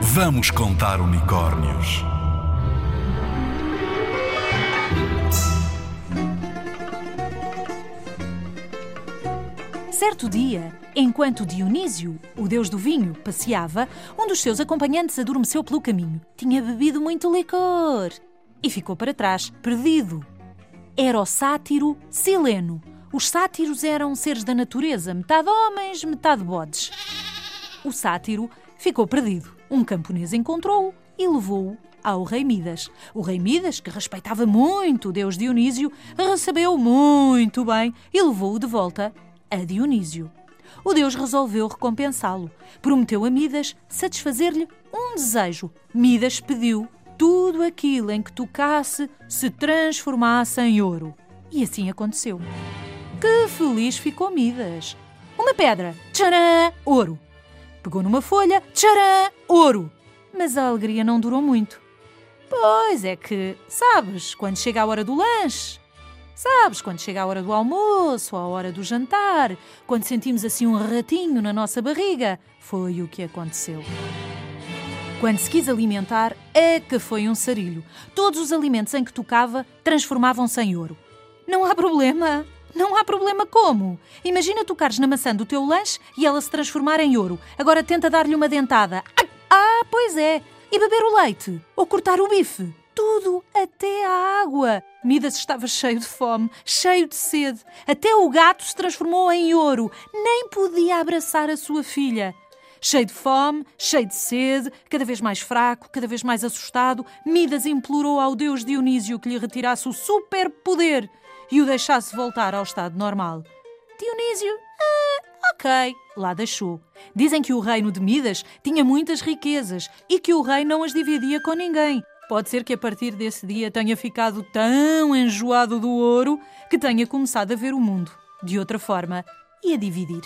Vamos contar unicórnios. Certo dia, enquanto Dionísio, o deus do vinho, passeava, um dos seus acompanhantes adormeceu pelo caminho. Tinha bebido muito licor e ficou para trás, perdido. Era o sátiro Sileno. Os sátiros eram seres da natureza, metade homens, metade bodes. O sátiro ficou perdido. Um camponês encontrou-o e levou-o ao rei Midas. O rei Midas, que respeitava muito o deus Dionísio, recebeu-o muito bem e levou-o de volta a Dionísio. O deus resolveu recompensá-lo. Prometeu a Midas satisfazer-lhe um desejo. Midas pediu tudo aquilo em que tocasse se transformasse em ouro. E assim aconteceu. Que feliz ficou Midas! Uma pedra, tcharam, ouro. Pegou numa folha, tcharam, ouro. Mas a alegria não durou muito. Pois é que, sabes, quando chega a hora do lanche, Sabes, quando chega a hora do almoço, a hora do jantar, quando sentimos assim um ratinho na nossa barriga, foi o que aconteceu. Quando se quis alimentar, é que foi um sarilho. Todos os alimentos em que tocava transformavam-se em ouro. Não há problema. Não há problema como? Imagina tocares na maçã do teu lanche e ela se transformar em ouro. Agora tenta dar-lhe uma dentada. Ah, pois é. E beber o leite? Ou cortar o bife? Tudo, até a água. Midas estava cheio de fome, cheio de sede. Até o gato se transformou em ouro. Nem podia abraçar a sua filha. Cheio de fome, cheio de sede, cada vez mais fraco, cada vez mais assustado, Midas implorou ao deus Dionísio que lhe retirasse o superpoder e o deixasse voltar ao estado normal. Dionísio, ah, ok, lá deixou. Dizem que o reino de Midas tinha muitas riquezas e que o rei não as dividia com ninguém. Pode ser que a partir desse dia tenha ficado tão enjoado do ouro que tenha começado a ver o mundo de outra forma e a dividir.